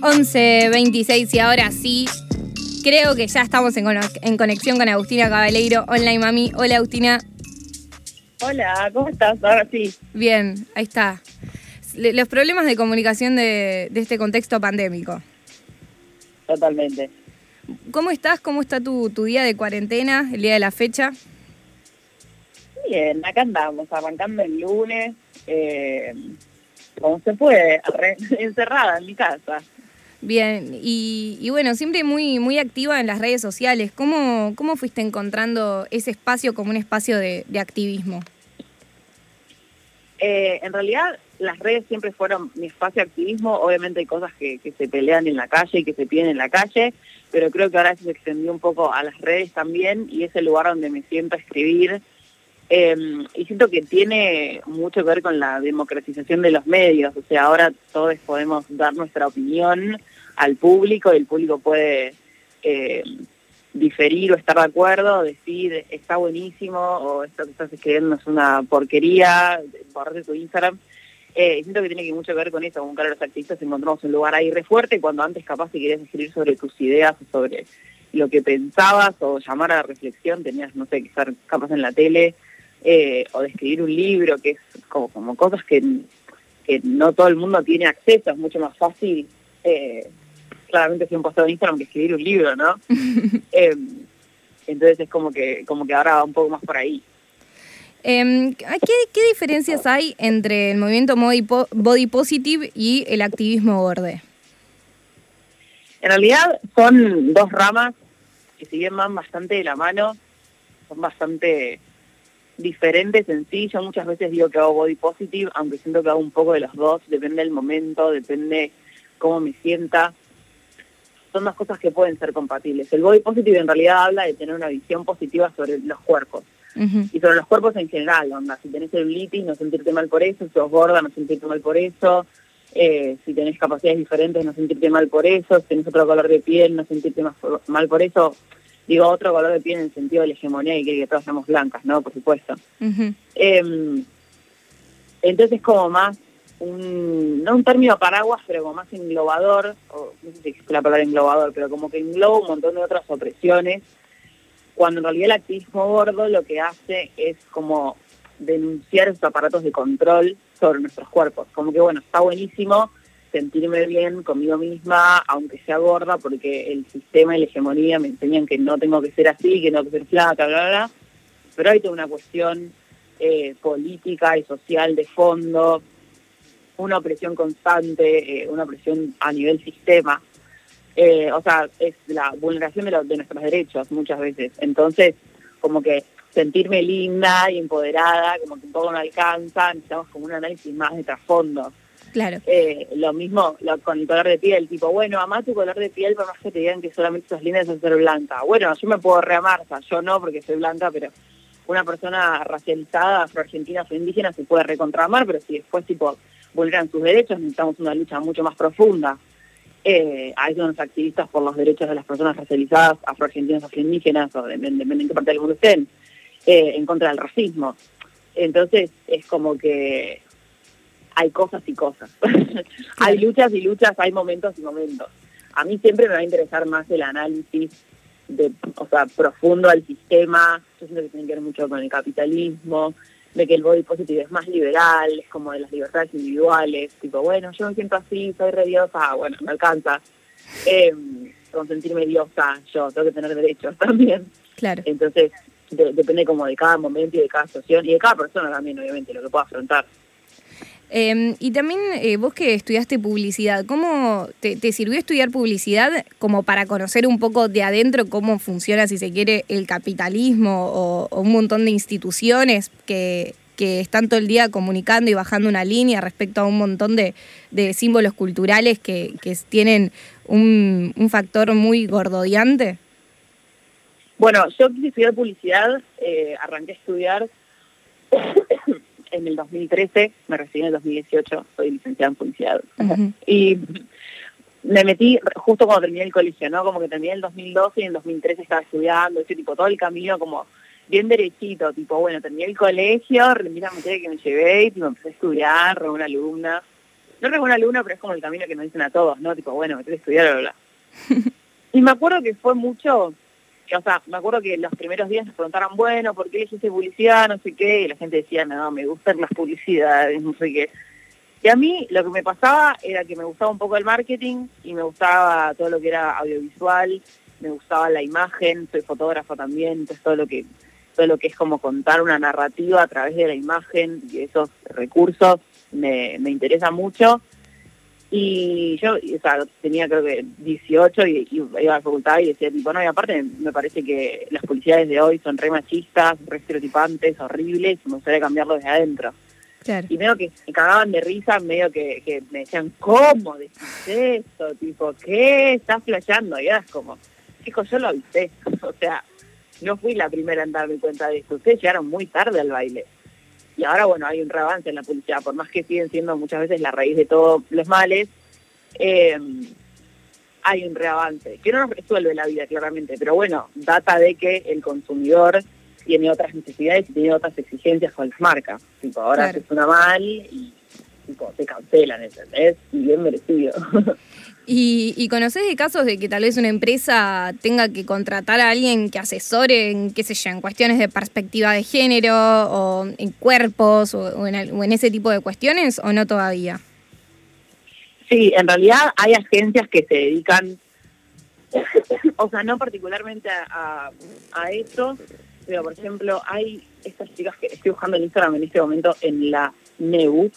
11.26 y ahora sí, creo que ya estamos en, en conexión con Agustina Cabaleiro, Online Mami. Hola Agustina, Hola, ¿cómo estás? Ahora sí. bien, ahí está. Los problemas de comunicación de, de este contexto pandémico. Totalmente. ¿Cómo estás? ¿Cómo está tu, tu día de cuarentena, el día de la fecha? Bien, acá andamos, arrancando el lunes, eh, como se puede, encerrada en mi casa. Bien, y, y bueno, siempre muy, muy activa en las redes sociales. ¿Cómo, cómo fuiste encontrando ese espacio como un espacio de, activismo? Eh, en realidad, las redes siempre fueron mi espacio de activismo. Obviamente hay cosas que, que se pelean en la calle y que se piden en la calle, pero creo que ahora se extendió un poco a las redes también y es el lugar donde me siento a escribir. Eh, y siento que tiene mucho que ver con la democratización de los medios. O sea, ahora todos podemos dar nuestra opinión al público y el público puede eh, diferir o estar de acuerdo, decir está buenísimo o esto que estás escribiendo es una porquería, borrarte tu Instagram. Eh, siento que tiene que mucho que ver con eso, con ahora los activistas encontramos un lugar ahí re fuerte cuando antes capaz si querías escribir sobre tus ideas o sobre lo que pensabas o llamar a la reflexión, tenías, no sé, que estar capaz en la tele eh, o de escribir un libro, que es como, como cosas que, que no todo el mundo tiene acceso, es mucho más fácil, eh, claramente si un posteo de Instagram que escribir un libro, ¿no? Eh, entonces es como que, como que ahora va un poco más por ahí. Em, ¿qué, ¿Qué diferencias hay entre el movimiento body, po- body positive y el activismo borde? En realidad son dos ramas que si bien van bastante de la mano, son bastante diferentes en sí. Yo muchas veces digo que hago body positive, aunque siento que hago un poco de los dos, depende del momento, depende cómo me sienta. Son dos cosas que pueden ser compatibles. El body positive en realidad habla de tener una visión positiva sobre los cuerpos y sobre los cuerpos en general, onda, si tenés celulitis, no sentirte mal por eso, si sos gorda, no sentirte mal por eso, eh, si tenés capacidades diferentes, no sentirte mal por eso, si tenés otro color de piel, no sentirte más mal por eso. Digo otro color de piel en el sentido de la hegemonía y que, que todas somos blancas, ¿no? Por supuesto. ujú. Eh, entonces es como más un, no un término paraguas, pero como más englobador, o no sé si existe la palabra englobador, pero como que engloba un montón de otras opresiones, cuando en realidad el activismo gordo lo que hace es como denunciar esos aparatos de control sobre nuestros cuerpos. Como que bueno, está buenísimo sentirme bien conmigo misma, aunque sea gorda, porque el sistema y la hegemonía me enseñan que no tengo que ser así, que no tengo que ser flaca, bla, bla, bla. Pero hay toda una cuestión eh, política y social de fondo, una opresión constante, eh, una opresión a nivel sistema. Eh, o sea, es la vulneración de, nuestros derechos muchas veces. Entonces, como que sentirme linda y empoderada, como que un poco no alcanza, necesitamos como un análisis más de trasfondo. Claro. Eh, lo mismo con el color de piel, tipo, bueno, amá tu color de piel por más que te digan que solamente sos linda es ser blanca. Bueno, yo me puedo reamar, o yo no porque soy blanca, pero una persona racializada, afroargentina, afroindígena se puede recontramar, pero si después, tipo, vulneran sus derechos, necesitamos una lucha mucho más profunda. Eh, son los activistas por los derechos de las personas racializadas, afroargentinas, afroindígenas, o depende de en qué parte del mundo estén, eh, en contra del racismo. Entonces, es como que hay cosas y cosas. hay luchas y luchas, hay momentos y momentos. A mí siempre me va a interesar más el análisis de, o sea, profundo al sistema. Yo siento que tiene que ver mucho con el capitalismo, de que el body positive es más liberal, es como de las libertades individuales, tipo, bueno, yo me siento así, soy re diosa, bueno, me alcanza. Eh, con sentirme diosa, yo tengo que tener derechos también. Claro. Entonces, de- depende como de cada momento y de cada situación y de cada persona también, obviamente, lo que pueda afrontar. Eh, y también eh, vos que estudiaste publicidad, ¿cómo te, sirvió estudiar publicidad como para conocer un poco de adentro cómo funciona, si se quiere, el capitalismo o, un montón de instituciones que, están todo el día comunicando y bajando una línea respecto a un montón de, símbolos culturales que, tienen un, factor muy gordodiante? Bueno, yo quise estudiar publicidad, eh, arranqué a estudiar en el 2013, me recibí en el 2018, soy licenciada en publicidad. Y me metí justo cuando terminé el colegio, ¿no? Como que terminé en el 2012 y en el 2013 estaba estudiando, ese tipo, todo el camino como bien derechito, tipo, bueno, terminé el colegio, rendí la materia que me llevé y tipo, empecé a estudiar, re una alumna. no eres buen alumno, pero es como el camino que nos dicen a todos, ¿no? Tipo, bueno, me tengo que estudiar, bla, bla. y me acuerdo que fue mucho, o sea, me acuerdo que los primeros días nos preguntaron, bueno, ¿por qué elegiste publicidad? No sé qué, y la gente decía, no, me gustan las publicidades, no sé qué. Y a mí lo que me pasaba era que me gustaba un poco el marketing y me gustaba todo lo que era audiovisual, me gustaba la imagen, soy fotógrafo también, entonces todo lo que todo lo que es como contar una narrativa a través de la imagen y esos recursos me, me interesa mucho. Y yo, o sea, tenía creo que 18 y, iba a la facultad y decía, tipo, no, y aparte me parece que las publicidades de hoy son re machistas, re estereotipantes, horribles, y me gustaría cambiarlo desde adentro. Y medio que se cagaban de risa, medio que, que me decían, ¿cómo decís esto? Tipo, ¿qué? Estás flasheando. Y era como, chicos, yo lo avisé. o sea, no fui la primera en darme cuenta de esto. Ustedes llegaron muy tarde al baile. Y ahora, bueno, hay un reavance en la publicidad, por más que siguen siendo muchas veces la raíz de todos los males, eh, hay un reavance, que no nos resuelve la vida, claramente, pero bueno, data de que el consumidor tiene otras necesidades y tiene otras exigencias con las marcas. Tipo, ahora se suena mal y tipo, te cancelan, ¿entendés? Y bien merecido. ¿Y, ¿Y conoces de casos de que tal vez una empresa tenga que contratar a alguien que asesore en, qué sé yo, en cuestiones de perspectiva de género o en cuerpos o, en, ese tipo de cuestiones o no todavía? Sí, en realidad hay agencias que se dedican, o sea, no particularmente a, a, eso, pero por ejemplo hay estas chicas que estoy buscando en Instagram en este momento en la NEU,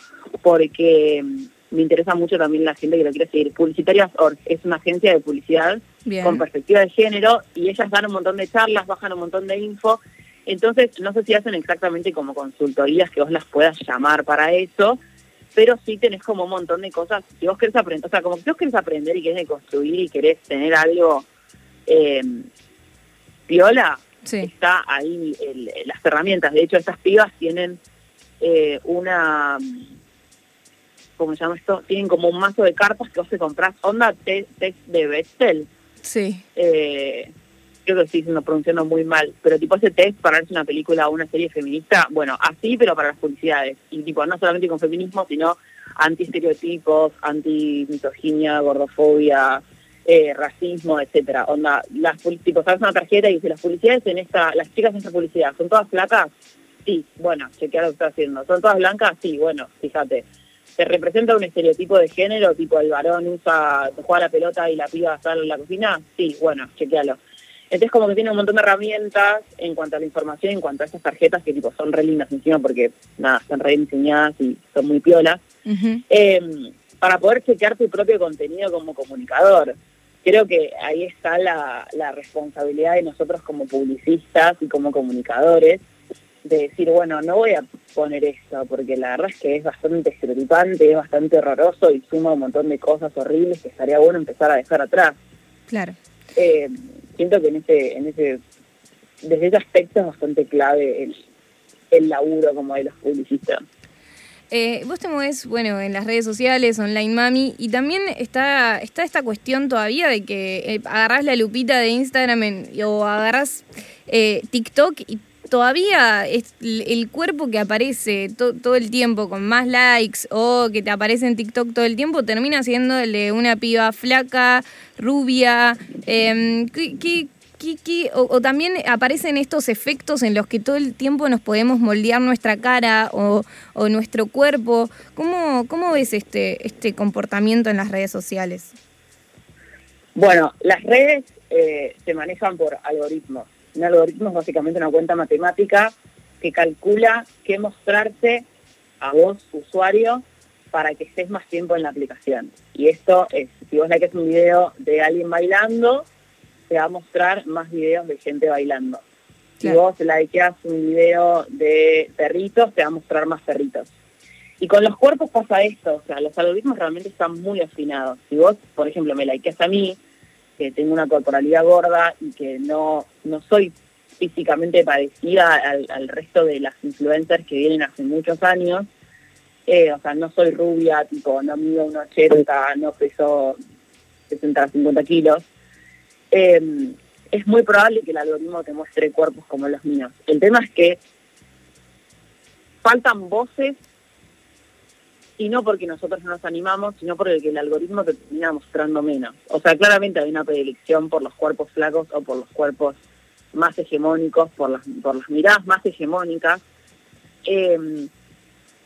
porque me interesa mucho también la gente que lo quiere seguir. Publicitarias Org es una agencia de publicidad con perspectiva de género y ellas dan un montón de charlas, bajan un montón de info. Entonces, no sé si hacen exactamente como consultorías que vos las puedas llamar para eso, pero sí tenés como un montón de cosas. Si vos querés aprender, o sea, como si vos querés aprender y querés construir y querés tener algo eh, piola, está ahí las herramientas. De hecho, estas pibas tienen eh, una, ¿cómo se llama esto? Tienen como un mazo de cartas que vos te compras, onda test, de Bechtel. Sí. Eh, creo que estoy diciendo, pronunciando muy mal, pero tipo ese test para verse una película o una serie feminista, bueno, así, pero para las publicidades. Y tipo, no solamente con feminismo, sino anti-estereotipos, anti-misoginia, gordofobia, eh, racismo, etcétera. Onda, las tipo, sabes una tarjeta y dice las publicidades en esta, las chicas en esta publicidad, ¿son todas flacas? Sí, bueno, chequear lo que está haciendo. ¿Son todas blancas? Sí, bueno, fíjate. ¿Se representa un estereotipo de género, tipo el varón usa, juega la pelota y la piba sale en la cocina? Sí, bueno, chequealo. Entonces como que tiene un montón de herramientas en cuanto a la información, en cuanto a esas tarjetas que tipo son re lindas encima porque nada, están re diseñadas y son muy piolas, em, para poder chequear tu propio contenido como comunicador creo que ahí está la, responsabilidad de nosotros como publicistas y como comunicadores de decir, bueno, no voy a poner esto, porque la verdad es que es bastante estereotipante, es bastante horroroso y suma un montón de cosas horribles que estaría bueno empezar a dejar atrás. Claro. Eh, siento que en ese, en ese, desde ese aspecto es bastante clave el, el laburo como de los publicistas. Eh, vos te mueves, bueno, en las redes sociales, online mami, y también está, está esta cuestión todavía de que eh, agarrás la lupita de Instagram o agarrás eh, TikTok y todavía es el cuerpo que aparece todo el tiempo con más likes o que te aparece en TikTok todo el tiempo termina siendo el de una piba flaca, rubia. ¿qué, o, también aparecen estos efectos en los que todo el tiempo nos podemos moldear nuestra cara o, nuestro cuerpo. ¿Cómo, ¿Cómo ves este, este comportamiento en las redes sociales? Bueno, las redes eh, se manejan por algoritmos. Un algoritmo es básicamente una cuenta matemática que calcula qué mostrarse a vos, usuario, para que estés más tiempo en la aplicación. Y esto es, si vos es un video de alguien bailando, te va a mostrar más videos de gente bailando. Si vos likeás un video de perritos, te va a mostrar más perritos. Y con los cuerpos pasa esto, o sea, los algoritmos realmente están muy afinados. Si vos, por ejemplo, me likeás a mí, que tengo una corporalidad gorda y que no, no soy físicamente parecida al, resto de las influencers que vienen hace muchos años, eh, o sea, no soy rubia, tipo, no mido un 80, no peso 60, 50 kilos, Em, es muy probable que el algoritmo te muestre cuerpos como los míos. El tema es que faltan voces y no porque nosotros no nos animamos, sino porque el algoritmo te termina mostrando menos. O sea, claramente hay una predilección por los cuerpos flacos o por los cuerpos más hegemónicos, por las, miradas más hegemónicas. Eh,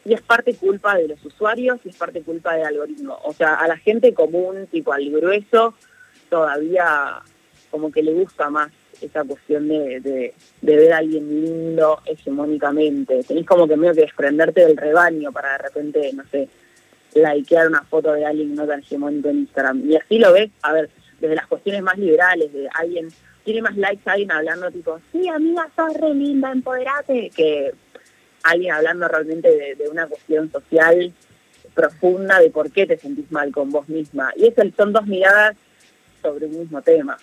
y es parte culpa de los usuarios y es parte culpa del algoritmo. O sea, a la gente común, tipo al grueso, todavía como que le gusta más esa cuestión de, de, ver a alguien lindo hegemónicamente. Tenés como que medio que desprenderte del rebaño para de repente, no sé, likear una foto de alguien no tan hegemónico en Instagram. Y así lo ves, a ver, desde las cuestiones más liberales, de alguien, tiene más likes alguien hablando tipo, sí, amiga, sos re linda, empoderate, que alguien hablando realmente de, una cuestión social profunda de por qué te sentís mal con vos misma. Y eso son dos miradas sobre un mismo tema.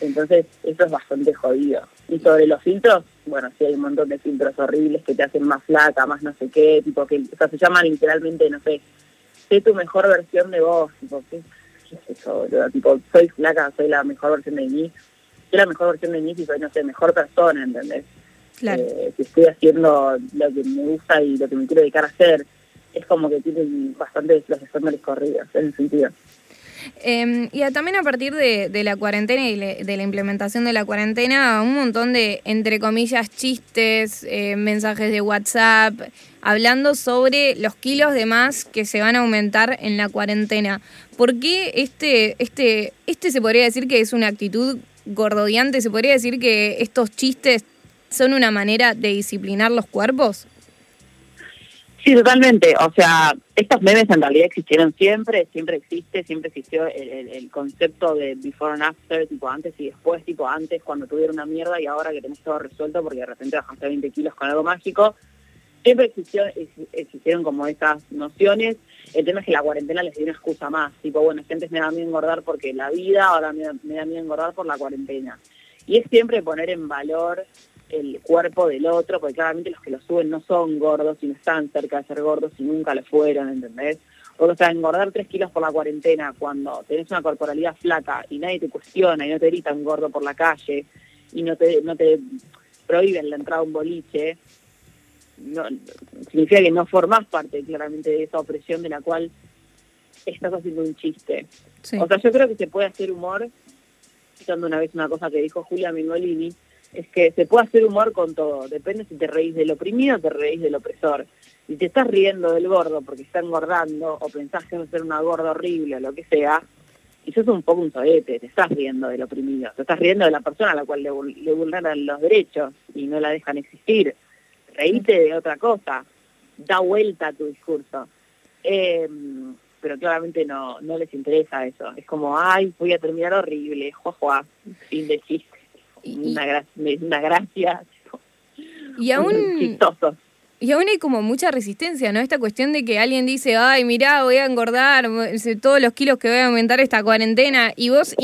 Entonces, eso es bastante jodido. Y sobre los filtros, bueno, sí hay un montón de filtros horribles que te hacen más flaca, más no sé qué, tipo que, o sea, se llaman literalmente, no sé, sé tu mejor versión de vos, tipo, ¿qué, es eso, Tipo, soy flaca, soy la mejor versión de mí, soy la mejor versión de mí si soy, no sé, mejor persona, ¿entendés? Claro. Eh, si estoy haciendo lo que me gusta y lo que me quiero dedicar a hacer, es como que tienen bastante los estándares corridos, en ese sentido. Em, y también a partir de, la cuarentena y de la implementación de la cuarentena, un montón de, entre comillas, chistes, eh, mensajes de WhatsApp, hablando sobre los kilos de más que se van a aumentar en la cuarentena. ¿Por qué este, este, este se podría decir que es una actitud gordodiante? ¿Se podría decir que estos chistes son una manera de disciplinar los cuerpos? Sí, totalmente. O sea, estos memes en realidad existieron siempre, siempre existe, siempre existió el, concepto de before and after, tipo antes y después, tipo antes cuando tuvieron una mierda y ahora que tenés todo resuelto porque de repente bajaste 20 kilos con algo mágico. Siempre existió, existieron como esas nociones. El tema es que la cuarentena les dio una excusa más. Tipo, bueno, es que antes me da miedo engordar porque la vida, ahora me me da miedo engordar por la cuarentena. Y es siempre poner en valor el cuerpo del otro, porque claramente los que lo suben no son gordos y no están cerca de ser gordos y nunca lo fueron, ¿entendés? O sea, engordar tres kilos por la cuarentena cuando tenés una corporalidad flaca y nadie te cuestiona y no te gritan gordo por la calle y no te, no te prohíben la entrada a un boliche, no, significa que no formás parte claramente de esa opresión de la cual estás haciendo un chiste. O sea, yo creo que se puede hacer humor, citando una vez una cosa que dijo Julia Mingolini, es que se puede hacer humor con todo, depende si te reís del oprimido o te reís del opresor. Si te estás riendo del gordo porque está engordando o pensás que va a ser una gorda horrible o lo que sea, y sos un poco un soete, te estás riendo del oprimido, te estás riendo de la persona a la cual le, vulneran los derechos y no la dejan existir. Reíte de otra cosa, da vuelta a tu discurso. Em, pero claramente no, no les interesa eso. Es como, ay, voy a terminar horrible, juá, fin de una, una gracia. Y aún... Y aún hay como mucha resistencia, ¿no? Esta cuestión de que alguien dice, ay, mirá, voy a engordar todos los kilos que voy a aumentar esta cuarentena. Y vos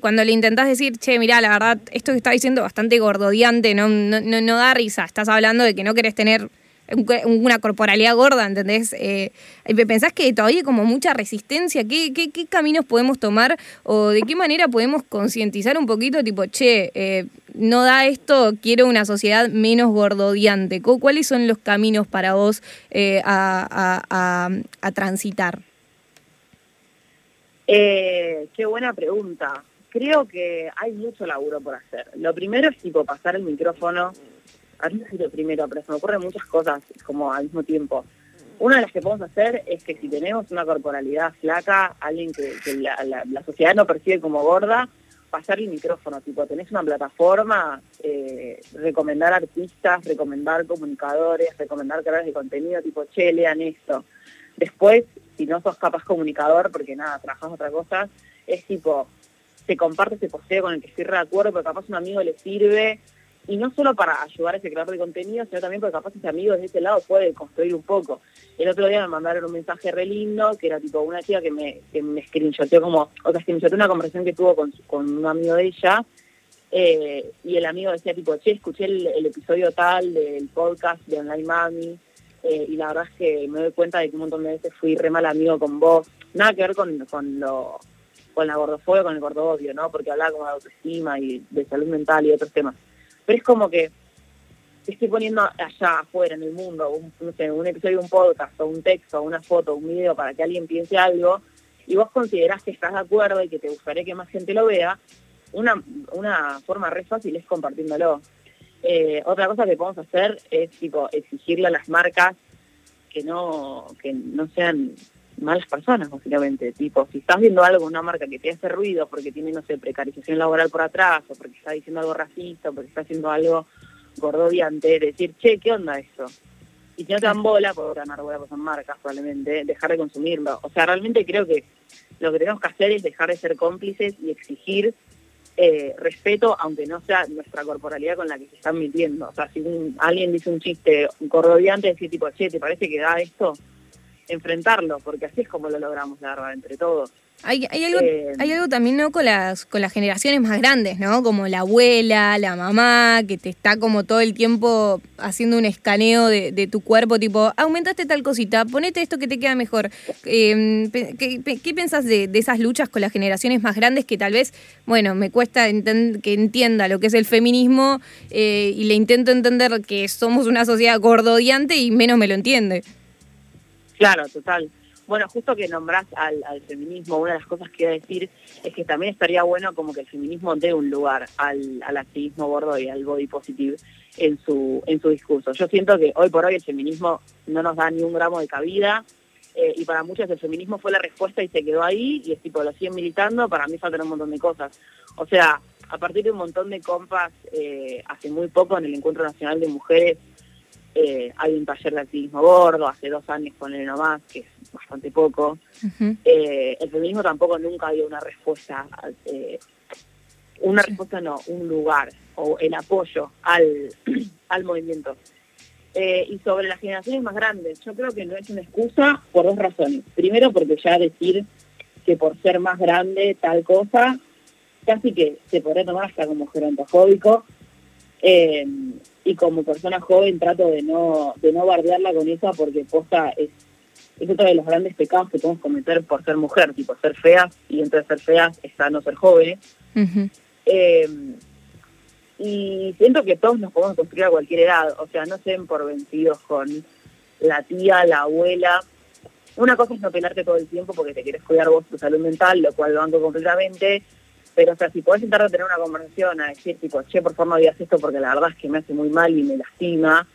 cuando le intentás decir, che, mirá, la verdad, esto que está diciendo bastante gordodiante, no, no, no da risa. Estás hablando de que no querés tener una corporalidad gorda, ¿entendés? Eh, ¿Pensás que todavía hay como mucha resistencia? ¿Qué, ¿Qué, qué, caminos podemos tomar o de qué manera podemos concientizar un poquito, tipo, che, eh, no da esto, quiero una sociedad menos gordodiante? ¿Cuáles son los caminos para vos eh, a, a, transitar? qué buena pregunta. Creo que hay mucho laburo por hacer. Lo primero es tipo pasar el micrófono a mí lo primero, pero se me ocurren muchas cosas como al mismo tiempo. Una de las que podemos hacer es que si tenemos una corporalidad flaca, alguien que, la, sociedad no percibe como gorda, pasar el micrófono, tipo, tenés una plataforma, eh, recomendar artistas, recomendar comunicadores, recomendar creadores de contenido, tipo, che, lean esto. Después, si no sos capaz comunicador, porque nada, trabajas otra cosa, es tipo, se comparte ese posteo con el que estoy de acuerdo, porque capaz un amigo le sirve, y no solo para ayudar a ese creador de contenido, sino también porque capaz ese amigo desde ese lado puede construir un poco. El otro día me mandaron un mensaje re lindo, que era tipo una chica que me, que me screenshoteó como, o sea, screenshoteó una conversación que tuvo con, con un amigo de ella, eh, y el amigo decía tipo, che, escuché el, episodio tal del podcast de Online Mami, eh, y la verdad es que me doy cuenta de que un montón de veces fui re mal amigo con vos. Nada que ver con, con lo con la gordofobia, con el gordodio, ¿no? Porque hablaba como de autoestima y de salud mental y otros temas pero es como que estoy poniendo allá afuera en el mundo, un, episodio un podcast o un texto, una foto, un video para que alguien piense algo, y vos considerás que estás de acuerdo y que te gustaría que más gente lo vea, una, una forma re fácil es compartiéndolo. Eh, otra cosa que podemos hacer es tipo exigirle a las marcas que no, que no sean malas personas, básicamente. Tipo, si estás viendo algo, una marca que te hace ruido porque tiene, no sé, precarización laboral por atrás, o porque está diciendo algo racista, o porque está haciendo algo gordoviante, decir, che, ¿qué onda eso? Y si no te dan bola, por ganar bola, pues son marcas probablemente, dejar de consumirlo. O sea, realmente creo que lo que tenemos que hacer es dejar de ser cómplices y exigir eh, respeto, aunque no sea nuestra corporalidad con la que se están metiendo. O sea, si alguien dice un chiste gordoviante, decir tipo, che, ¿te parece que da esto? Enfrentarlo, porque así es como lo logramos, la verdad, entre todos. Hay, algo, eh, hay algo también ¿no? con, las, con las generaciones más grandes, ¿no? Como la abuela, la mamá, que te está como todo el tiempo haciendo un escaneo de, tu cuerpo, tipo, aumentaste tal cosita, ponete esto que te queda mejor. Em, ¿qué, qué, piensas de, esas luchas con las generaciones más grandes que tal vez, bueno, me cuesta que entienda lo que es el feminismo eh, y le intento entender que somos una sociedad gordodiante y menos me lo entiende? Claro, total. Bueno, justo que nombrás al, feminismo, una de las cosas que iba a decir es que también estaría bueno como que el feminismo dé un lugar al, activismo gordo y al body positive en su, en su discurso. Yo siento que hoy por hoy el feminismo no nos da ni un gramo de cabida eh, y para muchos el feminismo fue la respuesta y se quedó ahí y es tipo, lo siguen militando, para mí faltan un montón de cosas. O sea, a partir de un montón de compas eh, hace muy poco en el Encuentro Nacional de Mujeres eh, hay un taller de activismo gordo, hace dos años con el nomás, que es bastante poco. Eh, el feminismo tampoco nunca dio una respuesta, eh, una respuesta no, un lugar o el apoyo al, al movimiento. y sobre las generaciones más grandes, yo creo que no es una excusa por dos razones. Primero, porque ya decir que por ser más grande tal cosa, casi que se podría tomar hasta como gerontofóbico. Y como persona joven trato de no, de no bardearla con eso porque posta es, es otro de los grandes pecados que podemos cometer por ser mujer, tipo ser feas, y entre ser feas está no ser jóvenes. Em, y siento que todos nos podemos construir a cualquier edad, o sea, no se den por vencidos con la tía, la abuela. Una cosa es no pelarte todo el tiempo porque te quieres cuidar vos tu salud mental, lo cual lo ando completamente, pero, o sea, si podés intentar tener una conversación, a decir, tipo, che, por favor no digas esto porque la verdad es que me hace muy mal y me lastima,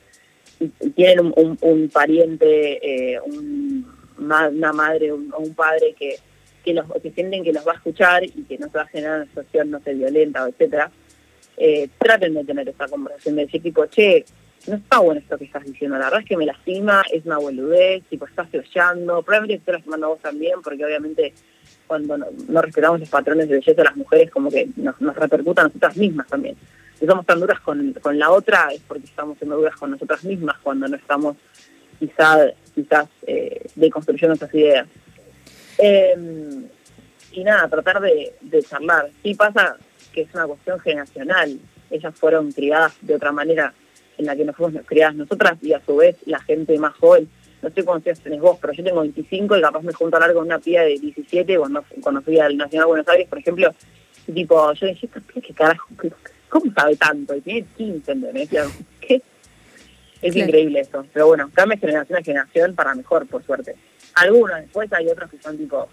y, tienen un, pariente, eh, una madre o un, padre que, que, los, que sienten que los va a escuchar y que no se va a generar una situación, no sé, violenta, o etcétera, eh, traten de tener esa conversación, de decir, tipo, che, no está bueno esto que estás diciendo, la verdad es que me lastima, es una boludez, tipo, estás flasheando, probablemente te estás lastimando vos también, porque obviamente cuando no, respetamos los patrones de belleza de las mujeres, como que nos, nos repercuta a nosotras mismas también. Si somos tan duras con, la otra, es porque estamos siendo duras con nosotras mismas cuando no estamos quizás quizás eh, deconstruyendo nuestras ideas. Em, y nada, tratar de, de charlar. Sí pasa que es una cuestión generacional. Ellas fueron criadas de otra manera en la que no fuimos criadas nosotras y a su vez la gente más joven no sé cuántos tenés vos, pero yo tengo 25 y capaz me junto a hablar con una pía de 17 cuando, cuando fui al Nacional de Buenos Aires, por ejemplo, tipo, yo dije, ¿qué carajo? ¿Cómo sabe tanto? Y tiene 15, ¿entendés? ¿Qué? Es increíble eso. Pero bueno, cambia generación a generación para mejor, por suerte. Algunos, después hay otros que son tipo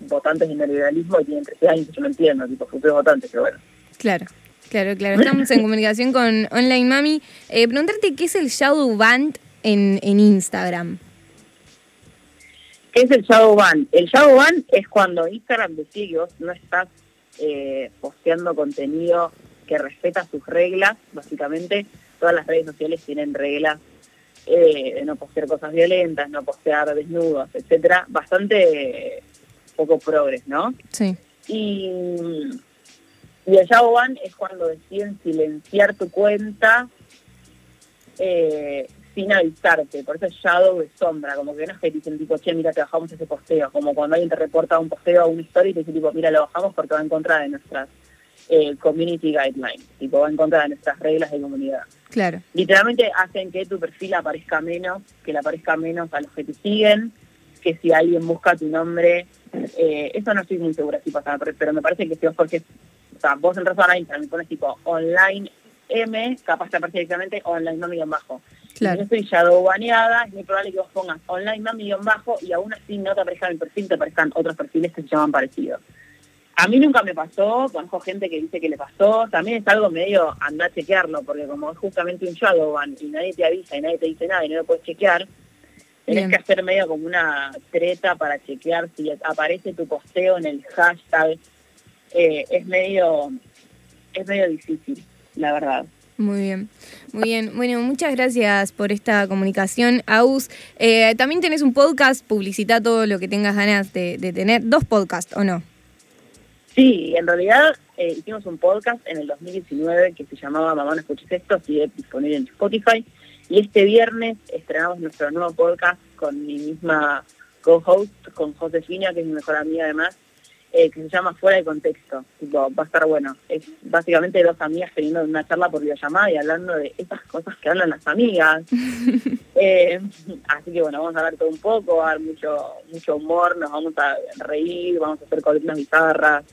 votantes de neoliberalismo y tienen 13 años, yo no entiendo, tipo futuros votantes, pero bueno. Claro. Claro, claro. Estamos en comunicación con Online Mami. Eh, preguntarte qué es el Shadow Band en, en Instagram. ¿Qué es el shadow ban? El shadow ban es cuando Instagram decide que vos no estás eh, posteando contenido que respeta sus reglas, básicamente. Todas las redes sociales tienen reglas eh, de no postear cosas violentas, no postear desnudos, etcétera. Bastante poco progres, ¿no? Sí. Y, y el shadow ban es cuando deciden silenciar tu cuenta eh, sin avisarte, por eso es shadow de sombra, como que no es que dicen tipo, che, mira, te bajamos ese posteo, como cuando alguien te reporta un posteo o una historia y te dice tipo, mira, lo bajamos porque va en contra de nuestras eh, community guidelines, tipo, va en contra de nuestras reglas de comunidad. Claro. Literalmente hacen que tu perfil aparezca menos, que le aparezca menos a los que te siguen, que si alguien busca tu nombre, eh, eso no estoy muy segura si pasa, pero me parece que si vos porque, o sea, vos entras a Instagram y pones tipo online M, capaz te aparece directamente online mami-bajo. Claro. Si yo estoy shadow baneada, es muy probable que vos pongas online mami-bajo y aún así no te aparezca mi perfil, te aparezcan otros perfiles que se llaman parecidos. A mí nunca me pasó, conozco gente que dice que le pasó, también es algo medio anda a chequearlo, porque como es justamente un shadow ban y nadie te avisa y nadie te dice nada y no lo puedes chequear, Bien. que hacer medio como una treta para chequear si aparece tu posteo en el hashtag. Eh, es medio es medio difícil, la verdad. Muy bien, muy bien. Bueno, muchas gracias por esta comunicación, Aus. Eh, también tenés un podcast, publicita todo lo que tengas ganas de, tener. Dos podcasts, ¿o no? Sí, en realidad eh, hicimos un podcast en el 2019 que se llamaba Mamá no escuches esto, sigue disponible en Spotify. Y este viernes estrenamos nuestro nuevo podcast con mi misma co-host, con Josefina, que es mi mejor amiga además, eh, que se llama Fuera de Contexto. Tipo, va a estar bueno. Es básicamente dos amigas teniendo una charla por videollamada y hablando de esas cosas que hablan las amigas. Eh, así que bueno, vamos a hablar todo un poco, va a haber mucho, mucho humor, nos vamos a reír, vamos a hacer columnas bizarras.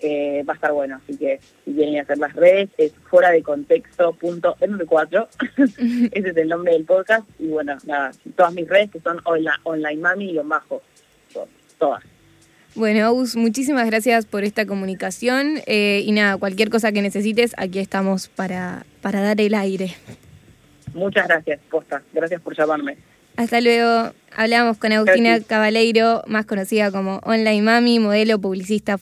Eh, va a estar bueno, así que si quieren hacer las redes es fuera de contexto.m4, ese es el nombre del podcast, y bueno, nada, todas mis redes que son online, online mami y bajo, todas. Bueno, Aus, muchísimas gracias por esta comunicación. eh, y nada, cualquier cosa que necesites, aquí estamos para, para dar el aire. Muchas gracias, posta, gracias por llamarme. Hasta luego. Hablamos con Agustina. Cabaleiro, más conocida como Online Mami, modelo publicista